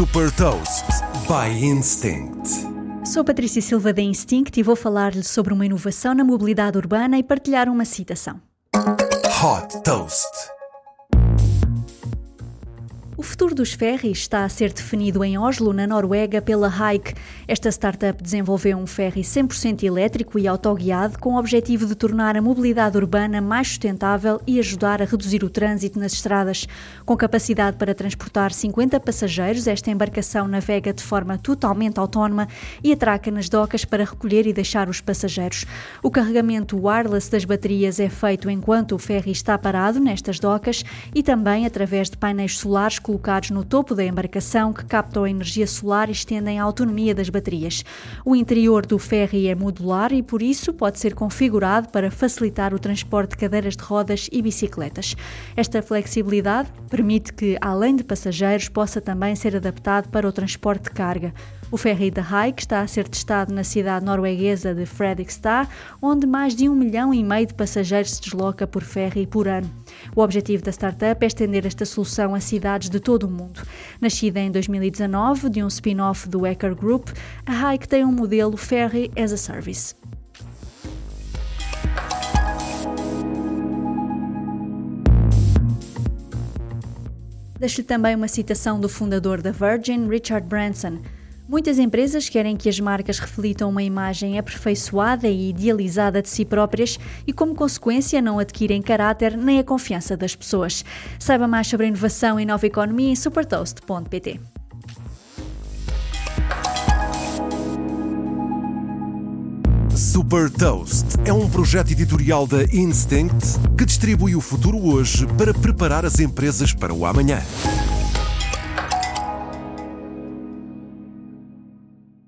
Super Toast by Instinct. Sou Patrícia Silva da Instinct e vou falar-lhe sobre uma inovação na mobilidade urbana e partilhar uma citação. Hot Toast. O futuro dos ferries está a ser definido em Oslo, na Noruega, pela Hike. Esta startup desenvolveu um ferry 100% elétrico e autoguiado com o objetivo de tornar a mobilidade urbana mais sustentável e ajudar a reduzir o trânsito nas estradas. Com capacidade para transportar 50 passageiros, esta embarcação navega de forma totalmente autónoma e atraca nas docas para recolher e deixar os passageiros. O carregamento wireless das baterias é feito enquanto o ferry está parado nestas docas e também através de painéis solares colocados no topo da embarcação que captam a energia solar e estendem a autonomia das baterias. O interior do ferry é modular e, por isso, pode ser configurado para facilitar o transporte de cadeiras de rodas e bicicletas. Esta flexibilidade permite que, além de passageiros, possa também ser adaptado para o transporte de carga. O ferry da Hike está a ser testado na cidade norueguesa de Fredrikstad, onde mais de um milhão e meio de passageiros se desloca por ferry por ano. O objetivo da startup é estender esta solução a cidades de todo o mundo. Nascida em 2019 de um spin-off do Ecker Group, a Hike tem um modelo Ferry as a Service. Deixo-lhe também uma citação do fundador da Virgin, Richard Branson. Muitas empresas querem que as marcas reflitam uma imagem aperfeiçoada e idealizada de si próprias e, como consequência, não adquirem caráter nem a confiança das pessoas. Saiba mais sobre inovação e nova economia em supertoast.pt. Super Toast é um projeto editorial da Instinct que distribui o futuro hoje para preparar as empresas para o amanhã.